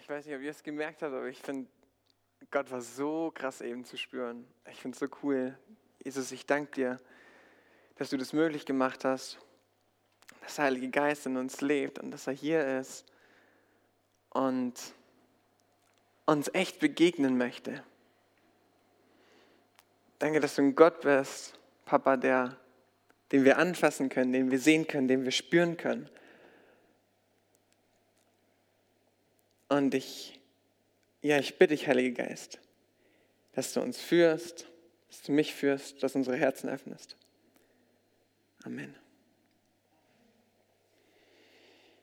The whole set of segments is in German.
Ich weiß nicht, ob ihr es gemerkt habt, aber ich finde, Gott war so krass eben zu spüren. Ich finde es so cool. Jesus, ich danke dir, dass du das möglich gemacht hast, dass der Heilige Geist in uns lebt und dass er hier ist und uns echt begegnen möchte. Danke, dass du ein Gott bist, Papa, der, den wir anfassen können, den wir sehen können, den wir spüren können. Und ich, ja, ich bitte dich, Heiliger Geist, dass du uns führst, dass du mich führst, dass unsere Herzen öffnest. Amen.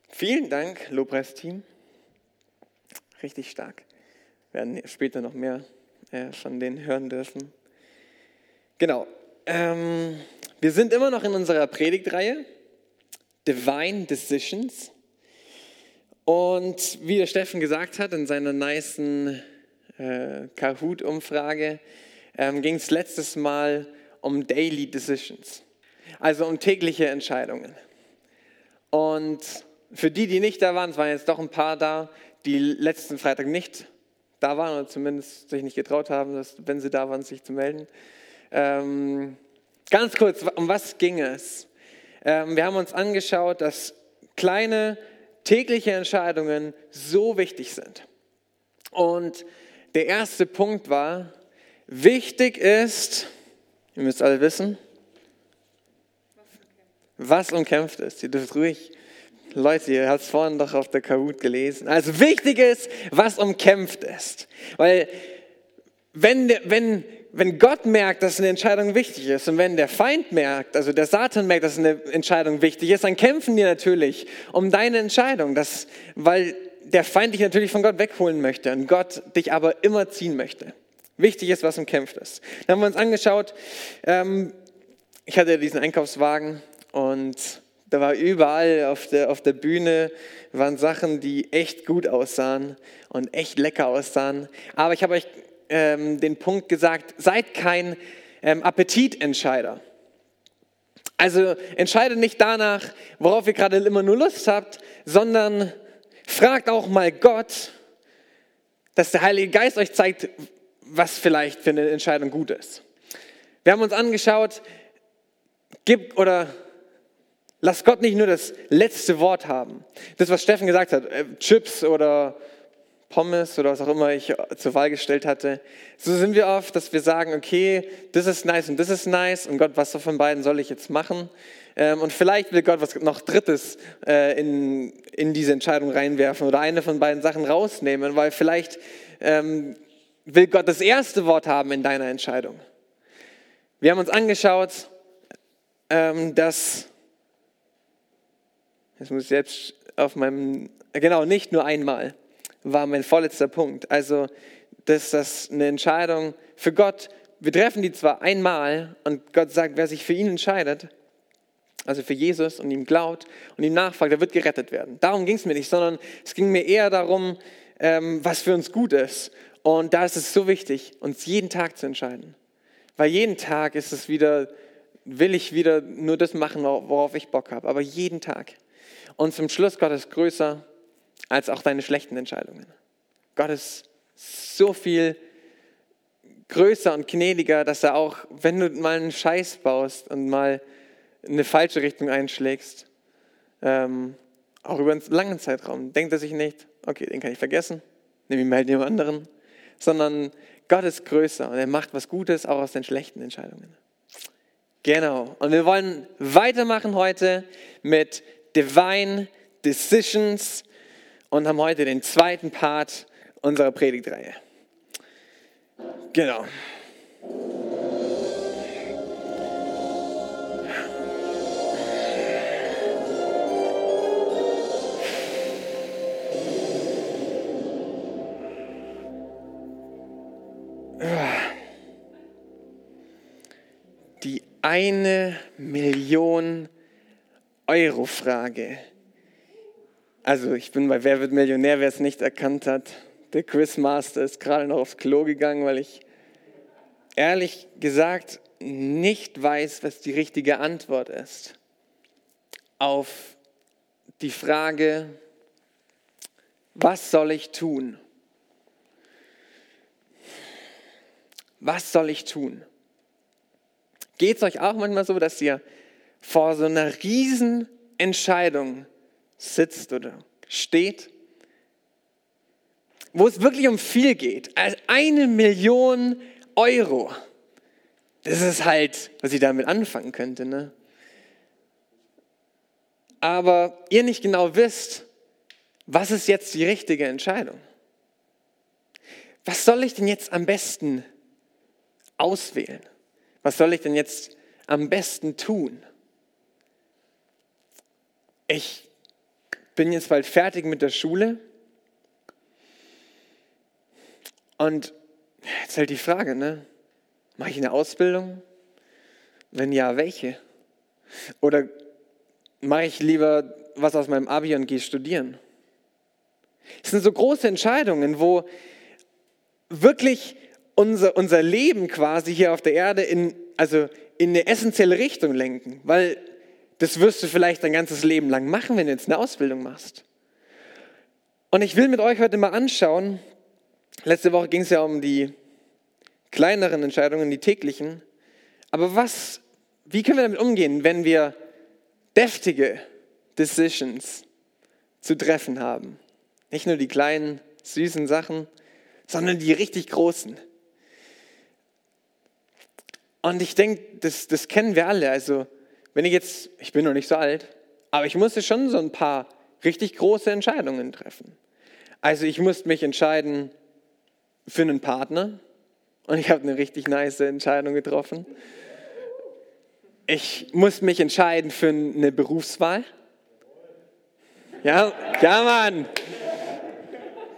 Vielen Dank, Lobpreisteam. Richtig stark. Wir werden später noch mehr äh, von denen hören dürfen. Genau. Ähm, wir sind immer noch in unserer Predigtreihe Divine Decisions. Und wie der Steffen gesagt hat in seiner niceen äh, Kahoot-Umfrage, ähm, ging es letztes Mal um Daily Decisions, also um tägliche Entscheidungen. Und für die, die nicht da waren, es waren jetzt doch ein paar da, die letzten Freitag nicht da waren oder zumindest sich nicht getraut haben, dass, wenn sie da waren, sich zu melden. Ähm, ganz kurz, um was ging es? Ähm, wir haben uns angeschaut, dass kleine tägliche Entscheidungen so wichtig sind. Und der erste Punkt war, wichtig ist, ihr müsst alle wissen, was umkämpft ist. Ihr dürft ruhig, Leute, ihr habt es vorhin doch auf der Kahoot gelesen. Also wichtig ist, was umkämpft ist. Weil wenn, wenn wenn Gott merkt, dass eine Entscheidung wichtig ist und wenn der Feind merkt, also der Satan merkt, dass eine Entscheidung wichtig ist, dann kämpfen die natürlich um deine Entscheidung, das, weil der Feind dich natürlich von Gott wegholen möchte und Gott dich aber immer ziehen möchte. Wichtig ist, was umkämpft ist. Dann haben wir uns angeschaut, ähm, ich hatte diesen Einkaufswagen und da war überall auf der, auf der Bühne waren Sachen, die echt gut aussahen und echt lecker aussahen. Aber ich habe euch ähm, den Punkt gesagt, seid kein ähm, Appetitentscheider. Also entscheidet nicht danach, worauf ihr gerade immer nur Lust habt, sondern fragt auch mal Gott, dass der Heilige Geist euch zeigt, was vielleicht für eine Entscheidung gut ist. Wir haben uns angeschaut, gib oder lass Gott nicht nur das letzte Wort haben. Das, was Steffen gesagt hat, äh, Chips oder Pommes oder was auch immer ich zur Wahl gestellt hatte. So sind wir oft, dass wir sagen, okay, das ist nice und das ist nice und Gott, was von beiden soll ich jetzt machen? Ähm, und vielleicht will Gott was noch Drittes äh, in, in diese Entscheidung reinwerfen oder eine von beiden Sachen rausnehmen, weil vielleicht ähm, will Gott das erste Wort haben in deiner Entscheidung. Wir haben uns angeschaut, ähm, dass, jetzt muss ich selbst auf meinem, genau, nicht nur einmal war mein vorletzter Punkt. Also, dass das eine Entscheidung für Gott, wir treffen die zwar einmal und Gott sagt, wer sich für ihn entscheidet, also für Jesus und ihm glaubt und ihm nachfolgt, der wird gerettet werden. Darum ging es mir nicht, sondern es ging mir eher darum, ähm, was für uns gut ist. Und da ist es so wichtig, uns jeden Tag zu entscheiden. Weil jeden Tag ist es wieder, will ich wieder nur das machen, worauf ich Bock habe. Aber jeden Tag. Und zum Schluss Gott ist größer als auch deine schlechten Entscheidungen. Gott ist so viel größer und gnädiger, dass er auch, wenn du mal einen Scheiß baust und mal eine falsche Richtung einschlägst, ähm, auch über einen langen Zeitraum, denkt er sich nicht, okay, den kann ich vergessen, nehme ihn mal jemand anderen, sondern Gott ist größer und er macht was Gutes auch aus den schlechten Entscheidungen. Genau. Und wir wollen weitermachen heute mit Divine Decisions und haben heute den zweiten Part unserer Predigtreihe. Genau. Die eine Million Euro Frage. Also ich bin bei Wer wird Millionär, wer es nicht erkannt hat. Der Quizmaster ist gerade noch aufs Klo gegangen, weil ich ehrlich gesagt nicht weiß, was die richtige Antwort ist auf die Frage, was soll ich tun? Was soll ich tun? Geht es euch auch manchmal so, dass ihr vor so einer riesen Entscheidung sitzt oder steht, wo es wirklich um viel geht, also eine Million Euro. Das ist halt, was ich damit anfangen könnte. Ne? Aber ihr nicht genau wisst, was ist jetzt die richtige Entscheidung? Was soll ich denn jetzt am besten auswählen? Was soll ich denn jetzt am besten tun? Ich bin jetzt bald fertig mit der Schule und jetzt halt die Frage, ne? Mache ich eine Ausbildung? Wenn ja, welche? Oder mache ich lieber was aus meinem Abi und gehe studieren? Es sind so große Entscheidungen, wo wirklich unser, unser Leben quasi hier auf der Erde in, also in eine essentielle Richtung lenken. Weil das wirst du vielleicht dein ganzes Leben lang machen, wenn du jetzt eine Ausbildung machst. Und ich will mit euch heute mal anschauen, letzte Woche ging es ja um die kleineren Entscheidungen, die täglichen. Aber was, wie können wir damit umgehen, wenn wir deftige Decisions zu treffen haben? Nicht nur die kleinen, süßen Sachen, sondern die richtig großen. Und ich denke, das, das kennen wir alle. Also, wenn ich jetzt, ich bin noch nicht so alt, aber ich musste schon so ein paar richtig große Entscheidungen treffen. Also, ich musste mich entscheiden für einen Partner und ich habe eine richtig nice Entscheidung getroffen. Ich musste mich entscheiden für eine Berufswahl. Ja, ja, Mann.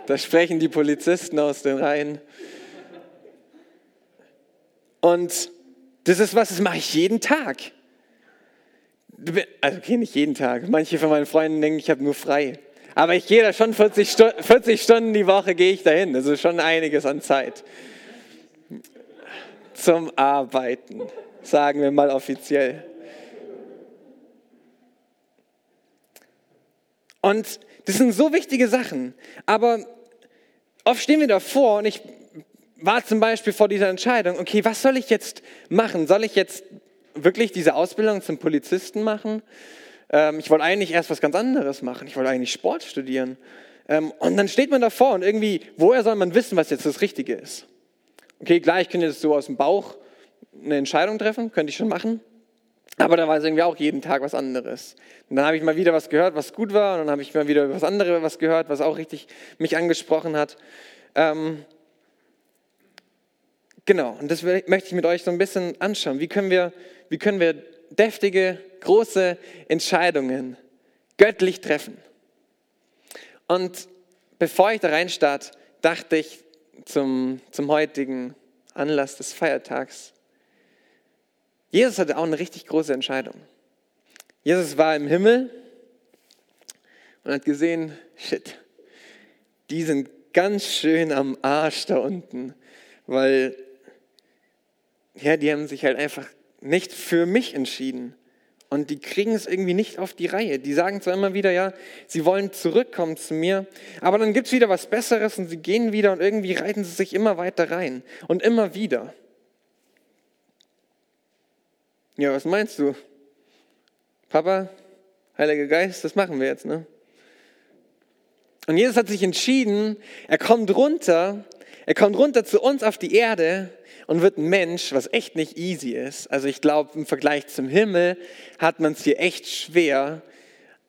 Da sprechen die Polizisten aus den Reihen. Und das ist was, das mache ich jeden Tag. Also okay, nicht jeden Tag. Manche von meinen Freunden denken, ich habe nur frei. Aber ich gehe da schon 40, Stu 40 Stunden die Woche gehe ich dahin. Also schon einiges an Zeit. Zum Arbeiten, sagen wir mal offiziell. Und das sind so wichtige Sachen. Aber oft stehen wir davor und ich war zum Beispiel vor dieser Entscheidung, okay, was soll ich jetzt machen? Soll ich jetzt wirklich diese Ausbildung zum Polizisten machen? Ähm, ich wollte eigentlich erst was ganz anderes machen. Ich wollte eigentlich Sport studieren. Ähm, und dann steht man davor und irgendwie, woher soll man wissen, was jetzt das Richtige ist? Okay, klar, ich könnte jetzt so aus dem Bauch eine Entscheidung treffen, könnte ich schon machen. Aber da war es irgendwie auch jeden Tag was anderes. Und dann habe ich mal wieder was gehört, was gut war. Und dann habe ich mal wieder was anderes was gehört, was auch richtig mich angesprochen hat. Ähm, Genau, und das möchte ich mit euch so ein bisschen anschauen. Wie können wir, wie können wir deftige, große Entscheidungen göttlich treffen? Und bevor ich da rein starte, dachte ich zum, zum heutigen Anlass des Feiertags, Jesus hatte auch eine richtig große Entscheidung. Jesus war im Himmel und hat gesehen, shit, die sind ganz schön am Arsch da unten, weil ja, die haben sich halt einfach nicht für mich entschieden. Und die kriegen es irgendwie nicht auf die Reihe. Die sagen zwar immer wieder, ja, sie wollen zurückkommen zu mir, aber dann gibt es wieder was Besseres und sie gehen wieder und irgendwie reiten sie sich immer weiter rein. Und immer wieder. Ja, was meinst du? Papa, Heiliger Geist, das machen wir jetzt, ne? Und Jesus hat sich entschieden, er kommt runter, er kommt runter zu uns auf die Erde und wird ein Mensch, was echt nicht easy ist. Also ich glaube, im Vergleich zum Himmel hat man es hier echt schwer.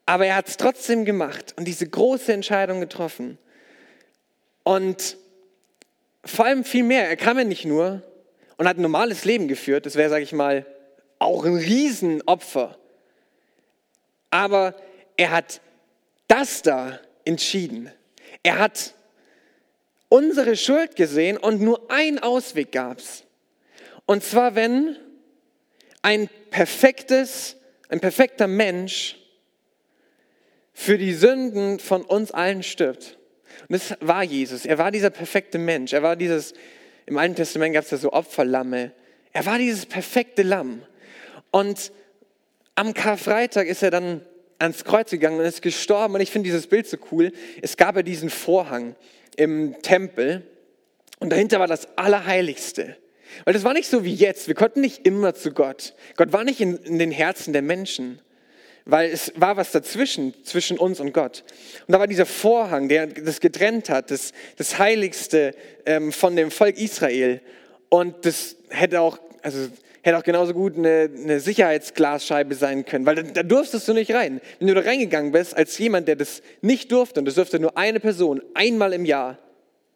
Aber er hat es trotzdem gemacht und diese große Entscheidung getroffen. Und vor allem viel mehr. Er kam ja nicht nur und hat ein normales Leben geführt. Das wäre, sage ich mal, auch ein Riesenopfer. Aber er hat das da entschieden. Er hat unsere Schuld gesehen und nur ein Ausweg gab es. Und zwar, wenn ein perfektes, ein perfekter Mensch für die Sünden von uns allen stirbt. Und das war Jesus. Er war dieser perfekte Mensch. Er war dieses, im Alten Testament gab es ja so Opferlamme. Er war dieses perfekte Lamm. Und am Karfreitag ist er dann ans Kreuz gegangen und ist gestorben. Und ich finde dieses Bild so cool. Es gab ja diesen Vorhang im Tempel und dahinter war das Allerheiligste. Weil das war nicht so wie jetzt. Wir konnten nicht immer zu Gott. Gott war nicht in, in den Herzen der Menschen weil es war was dazwischen, zwischen uns und Gott. Und da war dieser Vorhang, der das getrennt hat, das, das Heiligste ähm, von dem Volk Israel. Und das hätte auch, also hätte auch genauso gut eine, eine Sicherheitsglasscheibe sein können, weil da, da, durftest du nicht rein. Wenn du da reingegangen bist als jemand, der das nicht durfte, und das durfte nur eine Person, einmal im Jahr,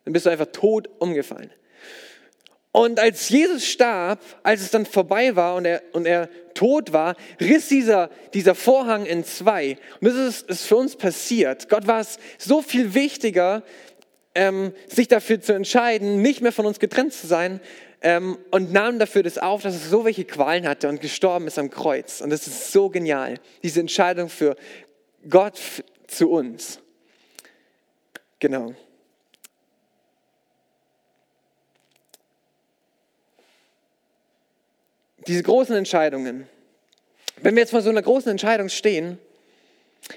dann bist du einfach tot umgefallen. Und als Jesus starb, als es dann vorbei war und er, und er tot war, riss dieser, dieser Vorhang in zwei. Und das ist, ist für uns passiert. Gott war es so viel wichtiger, ähm, sich dafür zu entscheiden, nicht mehr von uns getrennt zu sein ähm, und nahm dafür das auf, dass es so welche Qualen hatte und gestorben ist am Kreuz. Und das ist so genial, diese Entscheidung für Gott zu uns. Genau. diese großen Entscheidungen. Wenn wir jetzt vor so einer großen Entscheidung stehen,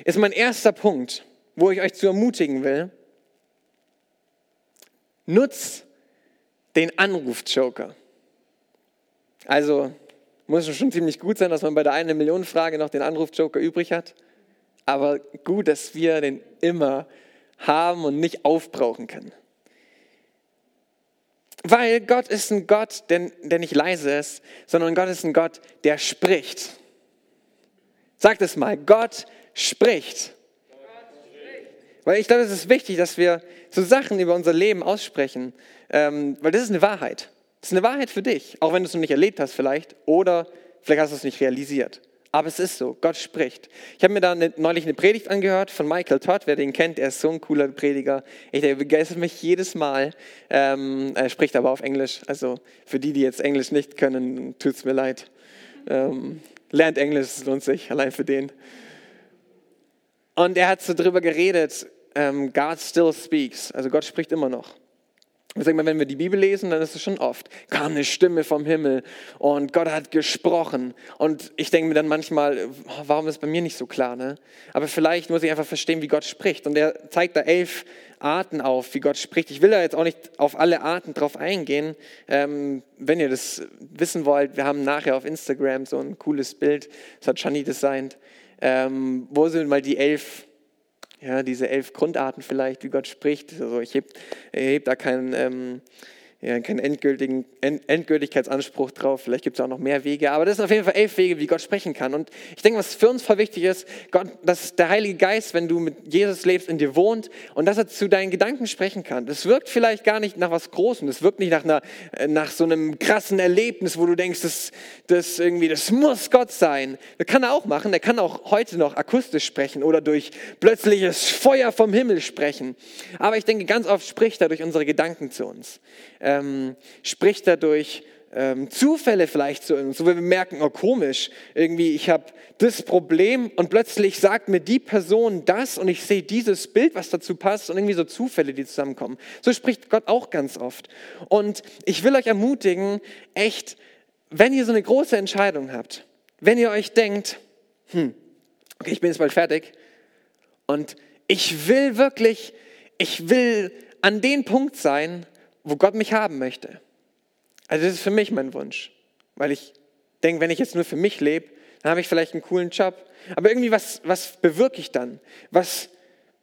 ist mein erster Punkt, wo ich euch zu ermutigen will, nutz den Anruf-Joker. Also muss schon ziemlich gut sein, dass man bei der eine Million Frage noch den Anruf-Joker übrig hat. Aber gut, dass wir den immer haben und nicht aufbrauchen können. Weil Gott ist ein Gott, der, der nicht leise ist, sondern Gott ist ein Gott, der spricht. Sagt es mal, Gott spricht. Weil ich glaube, es ist wichtig, dass wir so Sachen über unser Leben aussprechen, ähm, weil das ist eine Wahrheit. Das ist eine Wahrheit für dich, auch wenn du es noch nicht erlebt hast vielleicht oder vielleicht hast du es nicht realisiert. Aber es ist so, Gott spricht. Ich habe mir da eine, neulich eine Predigt angehört von Michael Todd, wer den kennt, er ist so ein cooler Prediger. Ich, der begeistert mich jedes Mal. Ähm, er spricht aber auf Englisch, also für die, die jetzt Englisch nicht können, tut es mir leid. Ähm, lernt Englisch, es lohnt sich, allein für den. Und er hat so drüber geredet, ähm, God still speaks, also Gott spricht immer noch. Mal, wenn wir die Bibel lesen, dann ist es schon oft, kam eine Stimme vom Himmel und Gott hat gesprochen. Und ich denke mir dann manchmal, warum ist bei mir nicht so klar? Ne? Aber vielleicht muss ich einfach verstehen, wie Gott spricht. Und er zeigt da elf Arten auf, wie Gott spricht. Ich will da jetzt auch nicht auf alle Arten drauf eingehen. Ähm, wenn ihr das wissen wollt, wir haben nachher auf Instagram so ein cooles Bild, das hat Shani designt, ähm, wo sind mal die elf ja, diese elf Grundarten vielleicht, wie Gott spricht. Also ich hebe heb da keinen, ähm, ja, keinen endgültigen, Endgültigkeitsanspruch drauf. Vielleicht gibt es auch noch mehr Wege. Aber das sind auf jeden Fall elf Wege, wie Gott sprechen kann. Und ich denke, was für uns voll wichtig ist, Gott, dass der Heilige Geist, wenn du mit Jesus lebst, in dir wohnt und dass er zu deinen Gedanken sprechen kann. Das wirkt vielleicht gar nicht nach was Großem. Das wirkt nicht nach, einer, äh, nach so einem krassen Erlebnis, wo du denkst, das, das, irgendwie, das muss Gott sein. Das kann er auch machen. Er kann auch heute noch akustisch sprechen oder durch plötzliches Feuer vom Himmel sprechen. Aber ich denke, ganz oft spricht er durch unsere Gedanken zu uns ähm, spricht dadurch ähm, Zufälle vielleicht zu uns, wo wir merken, oh komisch, irgendwie ich habe das Problem und plötzlich sagt mir die Person das und ich sehe dieses Bild, was dazu passt und irgendwie so Zufälle, die zusammenkommen. So spricht Gott auch ganz oft. Und ich will euch ermutigen, echt, wenn ihr so eine große Entscheidung habt, wenn ihr euch denkt, hm, okay, ich bin jetzt bald fertig und ich will wirklich, ich will an den Punkt sein, wo Gott mich haben möchte. Also das ist für mich mein Wunsch, weil ich denke, wenn ich jetzt nur für mich lebe, dann habe ich vielleicht einen coolen Job. Aber irgendwie, was, was bewirke ich dann? Was,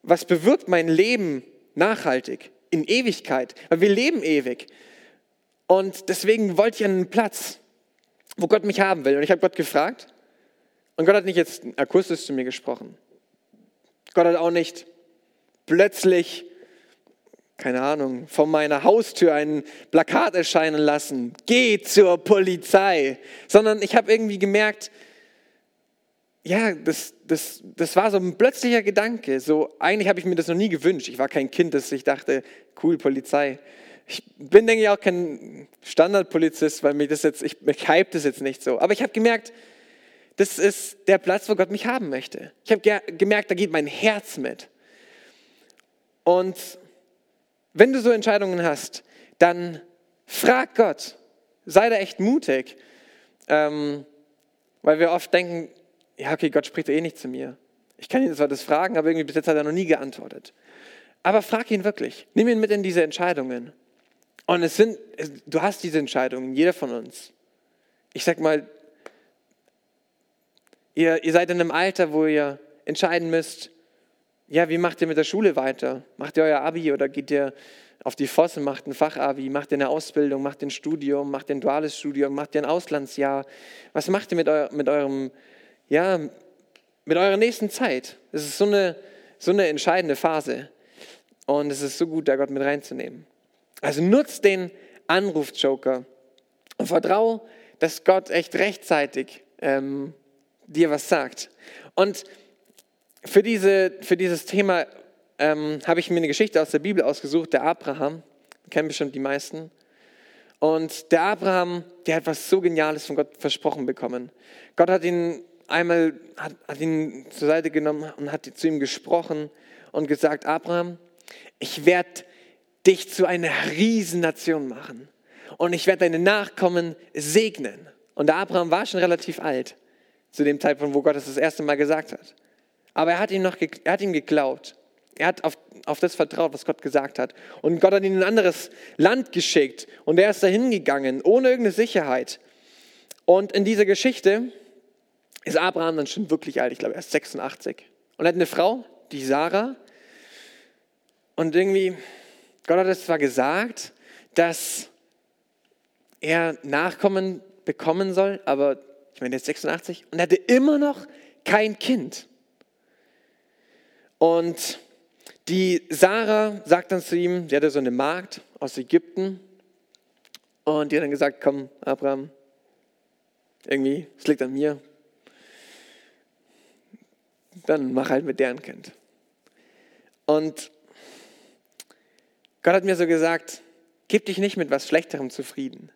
was bewirkt mein Leben nachhaltig, in Ewigkeit? Weil wir leben ewig. Und deswegen wollte ich einen Platz, wo Gott mich haben will. Und ich habe Gott gefragt. Und Gott hat nicht jetzt akustisch zu mir gesprochen. Gott hat auch nicht plötzlich keine Ahnung, vor meiner Haustür ein Plakat erscheinen lassen, geh zur Polizei, sondern ich habe irgendwie gemerkt, ja, das, das, das war so ein plötzlicher Gedanke. So, eigentlich habe ich mir das noch nie gewünscht. Ich war kein Kind, dass ich dachte, cool, Polizei. Ich bin, denke ich, auch kein Standardpolizist, weil mich das jetzt, ich, mich hype das jetzt nicht so. Aber ich habe gemerkt, das ist der Platz, wo Gott mich haben möchte. Ich habe gemerkt, da geht mein Herz mit. Und wenn du so Entscheidungen hast, dann frag Gott. Sei da echt mutig. Ähm, weil wir oft denken, ja, okay, Gott spricht eh nicht zu mir. Ich kann ihn zwar das fragen, aber irgendwie bis jetzt hat er noch nie geantwortet. Aber frag ihn wirklich. Nimm ihn mit in diese Entscheidungen. Und es sind, du hast diese Entscheidungen, jeder von uns. Ich sag mal, ihr, ihr seid in einem Alter, wo ihr entscheiden müsst, ja, wie macht ihr mit der Schule weiter? Macht ihr euer Abi oder geht ihr auf die Fosse, macht ein Fachabi, macht ihr eine Ausbildung, macht ein Studium, macht ein duales Studium, macht ihr ein Auslandsjahr? Was macht ihr mit, eu mit eurem, ja, mit eurer nächsten Zeit? Es ist so eine, so eine entscheidende Phase. Und es ist so gut, da Gott mit reinzunehmen. Also nutzt den Anruf-Joker und vertraue, dass Gott echt rechtzeitig ähm, dir was sagt. Und für, diese, für dieses Thema ähm, habe ich mir eine Geschichte aus der Bibel ausgesucht, der Abraham, kennen bestimmt die meisten. Und der Abraham, der hat was so Geniales von Gott versprochen bekommen. Gott hat ihn einmal, hat, hat ihn zur Seite genommen und hat zu ihm gesprochen und gesagt, Abraham, ich werde dich zu einer Riesennation machen und ich werde deine Nachkommen segnen. Und der Abraham war schon relativ alt, zu dem Zeitpunkt, wo Gott das das erste Mal gesagt hat. Aber er hat ihm, noch, er hat ihm geglaubt. Er hat auf, auf das vertraut, was Gott gesagt hat. Und Gott hat ihn in ein anderes Land geschickt und er ist dahin gegangen, ohne irgendeine Sicherheit. Und in dieser Geschichte ist Abraham dann schon wirklich alt, ich glaube, er ist 86. Und er hat eine Frau, die Sarah, und irgendwie, Gott hat es zwar gesagt, dass er Nachkommen bekommen soll, aber ich meine, er ist 86 und er hatte immer noch kein Kind. Und die Sarah sagt dann zu ihm, sie hatte so eine Magd aus Ägypten und die hat dann gesagt, komm, Abraham, irgendwie, es liegt an mir, dann mach halt mit deren Kind. Und Gott hat mir so gesagt, gib dich nicht mit was Schlechterem zufrieden.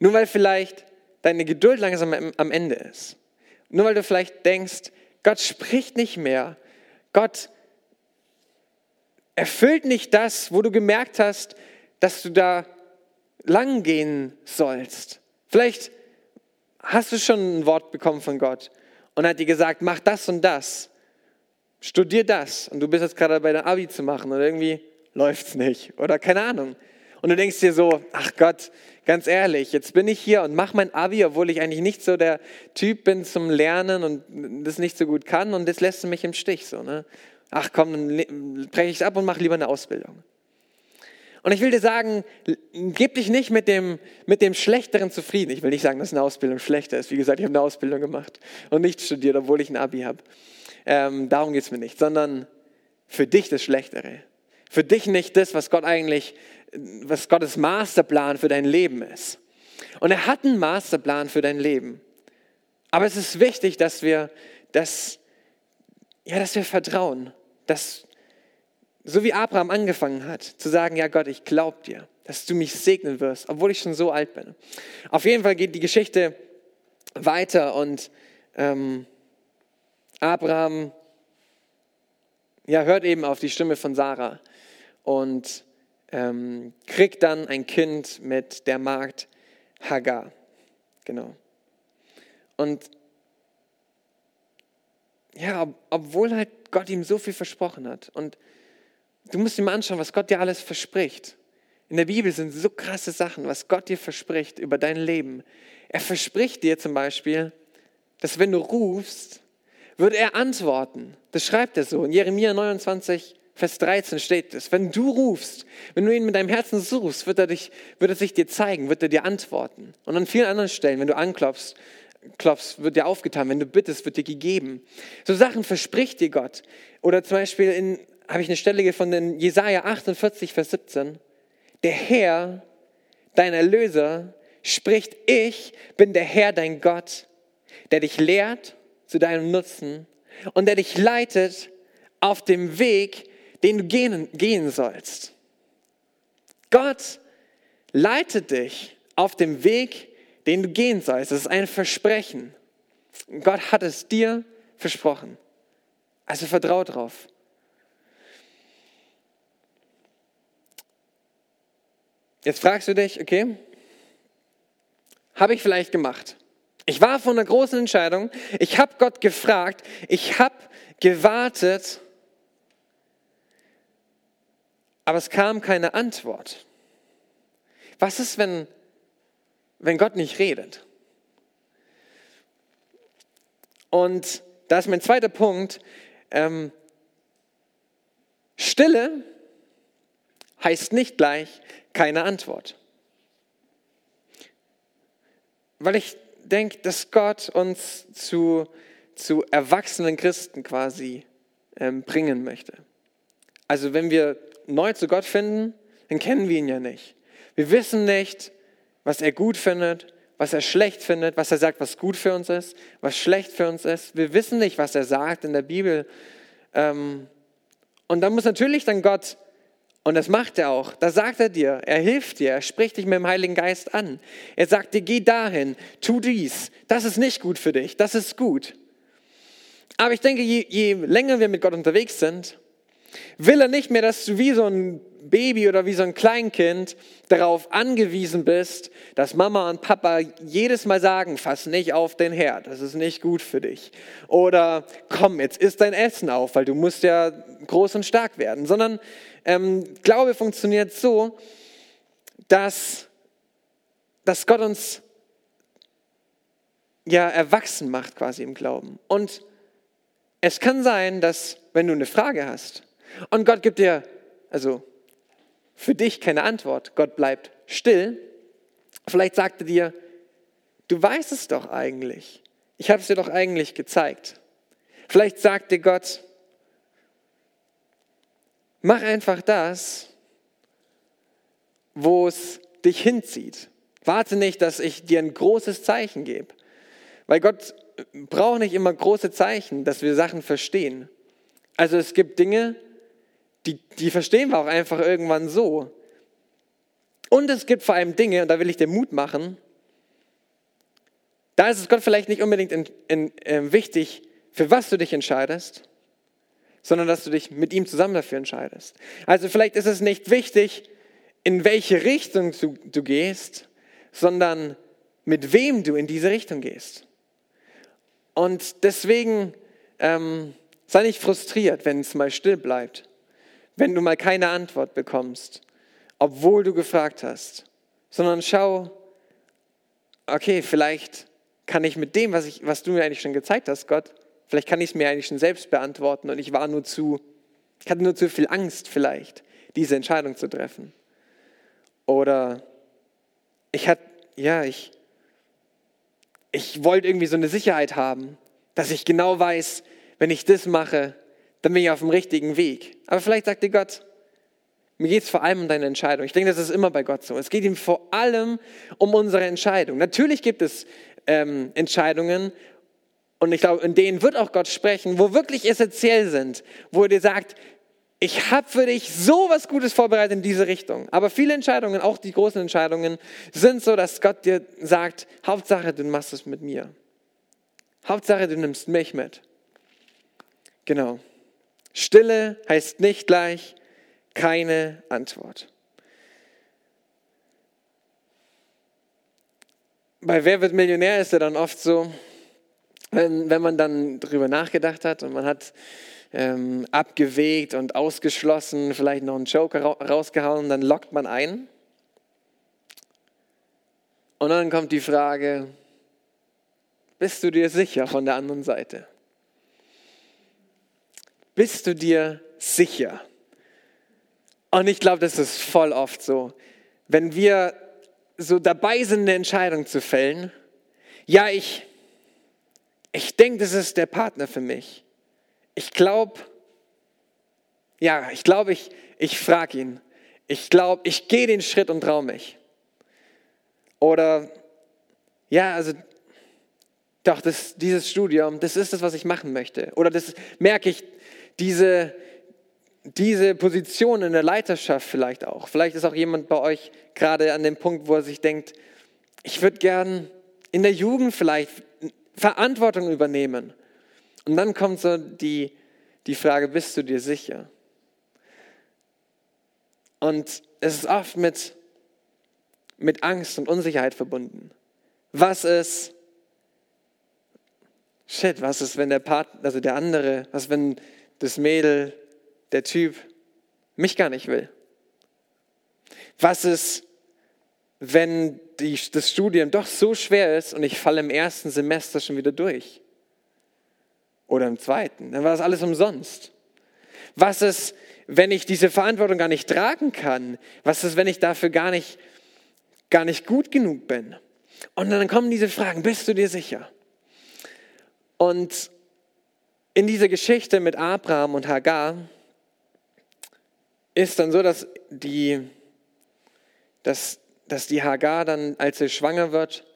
Nur weil vielleicht deine Geduld langsam am Ende ist. Nur weil du vielleicht denkst, Gott spricht nicht mehr. Gott erfüllt nicht das, wo du gemerkt hast, dass du da lang gehen sollst. Vielleicht hast du schon ein Wort bekommen von Gott und hat dir gesagt, mach das und das, studier das und du bist jetzt gerade dabei, dein Abi zu machen oder irgendwie läuft es nicht oder keine Ahnung. Und du denkst dir so, ach Gott, ganz ehrlich, jetzt bin ich hier und mache mein Abi, obwohl ich eigentlich nicht so der Typ bin zum Lernen und das nicht so gut kann und das lässt mich im Stich so. Ne? Ach komm, dann breche ich es ab und mache lieber eine Ausbildung. Und ich will dir sagen, gib dich nicht mit dem, mit dem Schlechteren zufrieden. Ich will nicht sagen, dass eine Ausbildung schlechter ist. Wie gesagt, ich habe eine Ausbildung gemacht und nicht studiert, obwohl ich ein Abi habe. Ähm, darum geht es mir nicht, sondern für dich das Schlechtere. Für dich nicht das, was Gott eigentlich, was Gottes Masterplan für dein Leben ist. Und er hat einen Masterplan für dein Leben. Aber es ist wichtig, dass wir, dass, ja, dass wir vertrauen, dass, so wie Abraham angefangen hat, zu sagen, ja Gott, ich glaube dir, dass du mich segnen wirst, obwohl ich schon so alt bin. Auf jeden Fall geht die Geschichte weiter und ähm, Abraham ja, hört eben auf die Stimme von Sarah und ähm, kriegt dann ein Kind mit der Magd Hagar. Genau. Und ja, ob, obwohl halt Gott ihm so viel versprochen hat. Und du musst dir mal anschauen, was Gott dir alles verspricht. In der Bibel sind so krasse Sachen, was Gott dir verspricht über dein Leben. Er verspricht dir zum Beispiel, dass wenn du rufst, wird er antworten. Das schreibt er so in Jeremia 29, Vers 13 steht es, wenn du rufst, wenn du ihn mit deinem Herzen suchst, wird er, dich, wird er sich dir zeigen, wird er dir antworten. Und an vielen anderen Stellen, wenn du anklopfst, klopfst, wird dir aufgetan, wenn du bittest, wird dir gegeben. So Sachen verspricht dir Gott. Oder zum Beispiel habe ich eine Stelle gefunden in Jesaja 48, Vers 17. Der Herr, dein Erlöser, spricht, ich bin der Herr, dein Gott, der dich lehrt zu deinem Nutzen und der dich leitet auf dem Weg, den du gehen, gehen sollst. Gott leitet dich auf dem Weg, den du gehen sollst. Das ist ein Versprechen. Gott hat es dir versprochen. Also vertrau drauf. Jetzt fragst du dich, okay, habe ich vielleicht gemacht? Ich war vor einer großen Entscheidung. Ich habe Gott gefragt. Ich habe gewartet, aber es kam keine Antwort. Was ist, wenn, wenn Gott nicht redet? Und da ist mein zweiter Punkt. Ähm, Stille heißt nicht gleich keine Antwort. Weil ich denke, dass Gott uns zu, zu erwachsenen Christen quasi ähm, bringen möchte. Also wenn wir neu zu Gott finden, dann kennen wir ihn ja nicht. Wir wissen nicht, was er gut findet, was er schlecht findet, was er sagt, was gut für uns ist, was schlecht für uns ist. Wir wissen nicht, was er sagt in der Bibel. Ähm, und da muss natürlich dann Gott, und das macht er auch, da sagt er dir, er hilft dir, er spricht dich mit dem Heiligen Geist an. Er sagt dir, geh dahin, tu dies, das ist nicht gut für dich, das ist gut. Aber ich denke, je, je länger wir mit Gott unterwegs sind, will er nicht mehr, dass du wie so ein Baby oder wie so ein Kleinkind darauf angewiesen bist, dass Mama und Papa jedes Mal sagen, fass nicht auf den Herd, das ist nicht gut für dich. Oder komm, jetzt isst dein Essen auf, weil du musst ja groß und stark werden. Sondern ähm, Glaube funktioniert so, dass, dass Gott uns ja erwachsen macht quasi im Glauben. Und es kann sein, dass wenn du eine Frage hast und Gott gibt dir, also für dich keine Antwort. Gott bleibt still. Vielleicht sagt er dir, du weißt es doch eigentlich. Ich habe es dir doch eigentlich gezeigt. Vielleicht sagt dir Gott, mach einfach das, wo es dich hinzieht. Warte nicht, dass ich dir ein großes Zeichen gebe. Weil Gott braucht nicht immer große Zeichen, dass wir Sachen verstehen. Also es gibt Dinge, die, die verstehen wir auch einfach irgendwann so. Und es gibt vor allem Dinge, und da will ich dir Mut machen, da ist es Gott vielleicht nicht unbedingt in, in, äh, wichtig, für was du dich entscheidest, sondern dass du dich mit ihm zusammen dafür entscheidest. Also vielleicht ist es nicht wichtig, in welche Richtung du, du gehst, sondern mit wem du in diese Richtung gehst. Und deswegen ähm, sei nicht frustriert, wenn es mal still bleibt wenn du mal keine Antwort bekommst, obwohl du gefragt hast, sondern schau, okay, vielleicht kann ich mit dem, was, ich, was du mir eigentlich schon gezeigt hast, Gott, vielleicht kann ich es mir eigentlich schon selbst beantworten und ich war nur zu, ich hatte nur zu viel Angst vielleicht, diese Entscheidung zu treffen. Oder ich hatte, ja, ich, ich wollte irgendwie so eine Sicherheit haben, dass ich genau weiß, wenn ich das mache, dann bin ich auf dem richtigen Weg. Aber vielleicht sagt dir Gott, mir geht es vor allem um deine Entscheidung. Ich denke, das ist immer bei Gott so. Es geht ihm vor allem um unsere Entscheidung. Natürlich gibt es ähm, Entscheidungen, und ich glaube, in denen wird auch Gott sprechen, wo wirklich essentiell sind, wo er dir sagt, ich habe für dich so was Gutes vorbereitet in diese Richtung. Aber viele Entscheidungen, auch die großen Entscheidungen, sind so, dass Gott dir sagt, Hauptsache, du machst es mit mir. Hauptsache, du nimmst mich mit. Genau. Stille heißt nicht gleich keine Antwort. Bei Wer wird Millionär ist er dann oft so, wenn, wenn man dann darüber nachgedacht hat und man hat ähm, abgewegt und ausgeschlossen, vielleicht noch einen Joker rausgehauen, dann lockt man ein. Und dann kommt die Frage, bist du dir sicher von der anderen Seite? Bist du dir sicher? Und ich glaube, das ist voll oft so. Wenn wir so dabei sind, eine Entscheidung zu fällen, ja, ich, ich denke, das ist der Partner für mich. Ich glaube, ja, ich glaube, ich, ich frage ihn. Ich glaube, ich gehe den Schritt und traue mich. Oder, ja, also, doch, das, dieses Studium, das ist das, was ich machen möchte. Oder das merke ich, diese, diese Position in der Leiterschaft vielleicht auch. Vielleicht ist auch jemand bei euch gerade an dem Punkt, wo er sich denkt, ich würde gern in der Jugend vielleicht Verantwortung übernehmen. Und dann kommt so die, die Frage, bist du dir sicher? Und es ist oft mit, mit Angst und Unsicherheit verbunden. Was ist, shit, was ist, wenn der Partner, also der andere, was wenn das Mädel, der Typ mich gar nicht will? Was ist, wenn die, das Studium doch so schwer ist und ich falle im ersten Semester schon wieder durch? Oder im zweiten? Dann war das alles umsonst. Was ist, wenn ich diese Verantwortung gar nicht tragen kann? Was ist, wenn ich dafür gar nicht, gar nicht gut genug bin? Und dann kommen diese Fragen, bist du dir sicher? Und in dieser Geschichte mit Abraham und Hagar ist dann so, dass die, dass, dass die Hagar dann, als sie schwanger wird,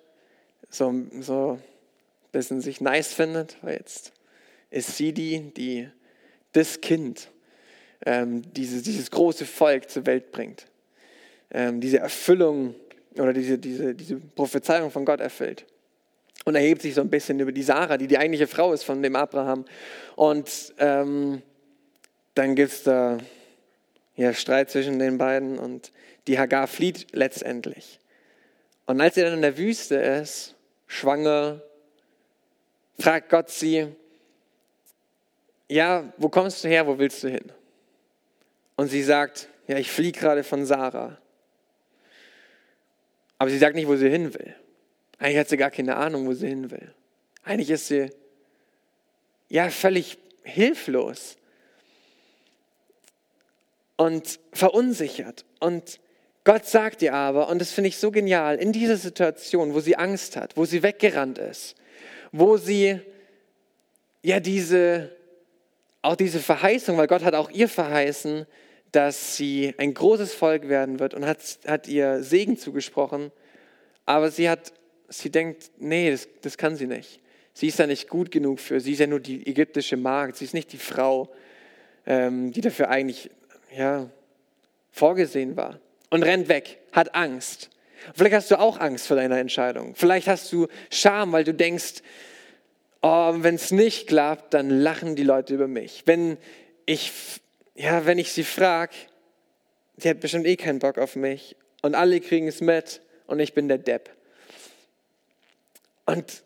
so, so ein bisschen sich nice findet, weil jetzt ist sie die, die das Kind, ähm, dieses, dieses große Volk zur Welt bringt. Ähm, diese Erfüllung oder diese, diese, diese Prophezeiung von Gott erfüllt und erhebt sich so ein bisschen über die Sarah, die die eigentliche Frau ist von dem Abraham. Und ähm, dann gibt es da ja, Streit zwischen den beiden und die Hagar flieht letztendlich. Und als sie dann in der Wüste ist, schwanger, fragt Gott sie, ja, wo kommst du her, wo willst du hin? Und sie sagt, ja, ich fliege gerade von Sarah. Aber sie sagt nicht, wo sie hin will. Eigentlich hat sie gar keine Ahnung, wo sie hin will. Eigentlich ist sie ja völlig hilflos und verunsichert. Und Gott sagt ihr aber, und das finde ich so genial, in dieser Situation, wo sie Angst hat, wo sie weggerannt ist, wo sie ja diese, auch diese Verheißung, weil Gott hat auch ihr verheißen, dass sie ein großes Volk werden wird und hat, hat ihr Segen zugesprochen, aber sie hat sie denkt, nee, das, das kann sie nicht. Sie ist ja nicht gut genug für, sie ist ja nur die ägyptische Magd, sie ist nicht die Frau, ähm, die dafür eigentlich ja, vorgesehen war. Und rennt weg, hat Angst. Vielleicht hast du auch Angst vor deiner Entscheidung. Vielleicht hast du Scham, weil du denkst, oh, wenn es nicht klappt, dann lachen die Leute über mich. Wenn ich, ja, wenn ich sie frage, die hat bestimmt eh keinen Bock auf mich und alle kriegen es mit und ich bin der Depp. Und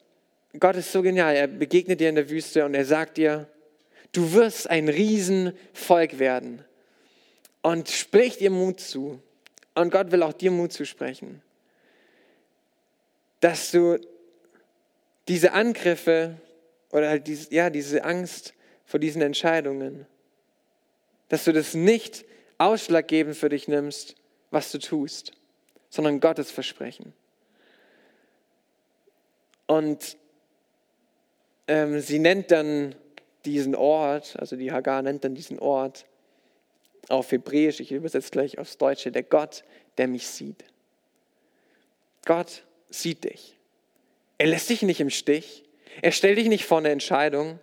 Gott ist so genial. Er begegnet dir in der Wüste und er sagt dir, du wirst ein Riesenvolk werden. Und spricht dir Mut zu. Und Gott will auch dir Mut zusprechen. Dass du diese Angriffe oder halt diese, ja, diese Angst vor diesen Entscheidungen, dass du das nicht ausschlaggebend für dich nimmst, was du tust, sondern Gottes Versprechen. Und ähm, sie nennt dann diesen Ort, also die Hagar nennt dann diesen Ort auf Hebräisch, ich übersetze gleich aufs Deutsche, der Gott, der mich sieht. Gott sieht dich. Er lässt dich nicht im Stich. Er stellt dich nicht vor eine Entscheidung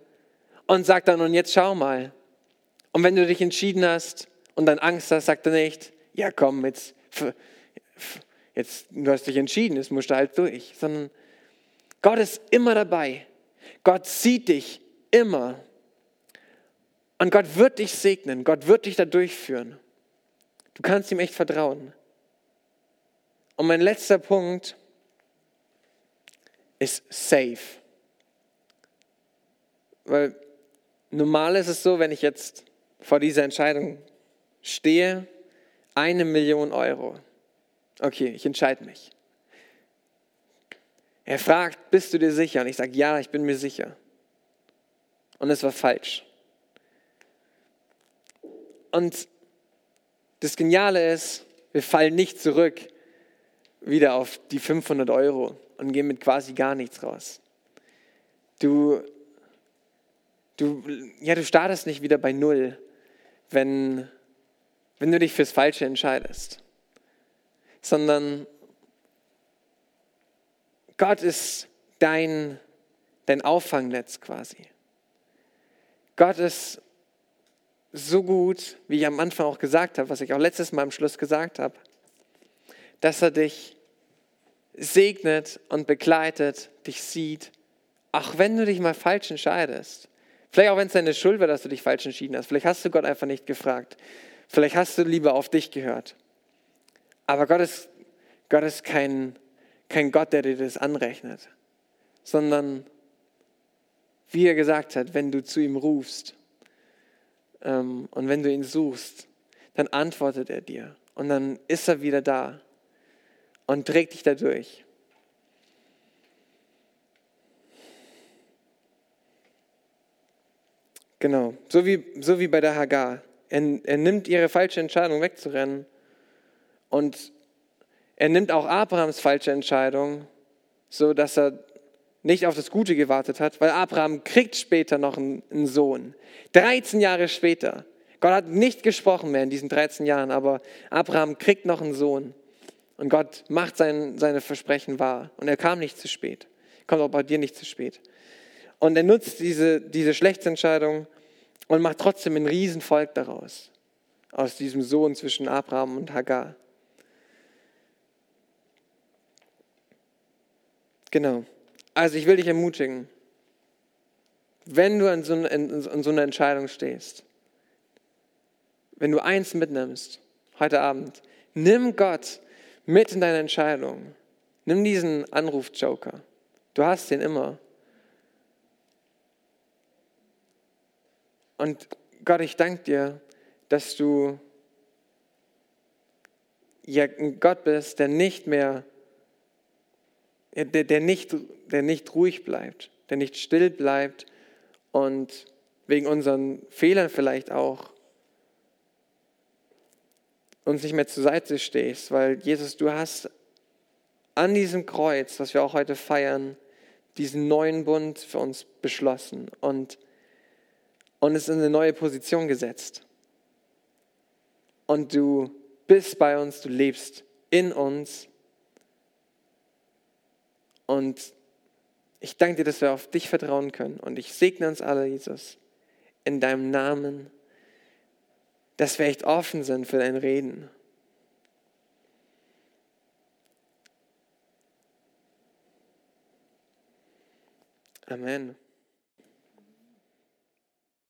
und sagt dann, und jetzt schau mal. Und wenn du dich entschieden hast und dann Angst hast, sagt er nicht, ja komm, jetzt, jetzt du hast dich entschieden, jetzt musst du halt durch, sondern Gott ist immer dabei. Gott sieht dich immer. Und Gott wird dich segnen. Gott wird dich da durchführen. Du kannst ihm echt vertrauen. Und mein letzter Punkt ist safe. Weil normal ist es so, wenn ich jetzt vor dieser Entscheidung stehe, eine Million Euro. Okay, ich entscheide mich. Er fragt, bist du dir sicher? Und ich sage, ja, ich bin mir sicher. Und es war falsch. Und das Geniale ist, wir fallen nicht zurück wieder auf die 500 Euro und gehen mit quasi gar nichts raus. Du, du, ja, du startest nicht wieder bei Null, wenn, wenn du dich fürs Falsche entscheidest, sondern Gott ist dein, dein Auffangnetz quasi. Gott ist so gut, wie ich am Anfang auch gesagt habe, was ich auch letztes Mal am Schluss gesagt habe, dass er dich segnet und begleitet, dich sieht, auch wenn du dich mal falsch entscheidest. Vielleicht auch wenn es deine Schuld war, dass du dich falsch entschieden hast. Vielleicht hast du Gott einfach nicht gefragt. Vielleicht hast du lieber auf dich gehört. Aber Gott ist, Gott ist kein kein Gott, der dir das anrechnet, sondern wie er gesagt hat, wenn du zu ihm rufst ähm, und wenn du ihn suchst, dann antwortet er dir und dann ist er wieder da und trägt dich dadurch. Genau, so wie, so wie bei der Hagar. Er, er nimmt ihre falsche Entscheidung wegzurennen und er nimmt auch Abrahams falsche Entscheidung, so dass er nicht auf das Gute gewartet hat, weil Abraham kriegt später noch einen, Sohn. 13 Jahre später. Gott hat nicht gesprochen mehr in diesen 13 Jahren, aber Abraham kriegt noch einen Sohn. Und Gott macht sein, seine Versprechen wahr. Und er kam nicht zu spät. Kommt auch bei dir nicht zu spät. Und er nutzt diese, diese schlechte Entscheidung und macht trotzdem ein Riesenvolk daraus. Aus diesem Sohn zwischen Abraham und Hagar. Genau. Also ich will dich ermutigen, wenn du an so, in, in so einer Entscheidung stehst, wenn du eins mitnimmst heute Abend, nimm Gott mit in deine Entscheidung. Nimm diesen Anruf-Joker. Du hast den immer. Und Gott, ich danke dir, dass du ja ein Gott bist, der nicht mehr der, der, nicht, der nicht ruhig bleibt, der nicht still bleibt und wegen unseren Fehlern vielleicht auch uns nicht mehr zur Seite stehst, weil Jesus, du hast an diesem Kreuz, was wir auch heute feiern, diesen neuen Bund für uns beschlossen und, es in eine neue Position gesetzt. Und du bist bei uns, du lebst in uns und ich danke dir, dass wir auf dich vertrauen können. Und ich segne uns alle, Jesus, in deinem Namen, dass wir echt offen sind für dein Reden. Amen.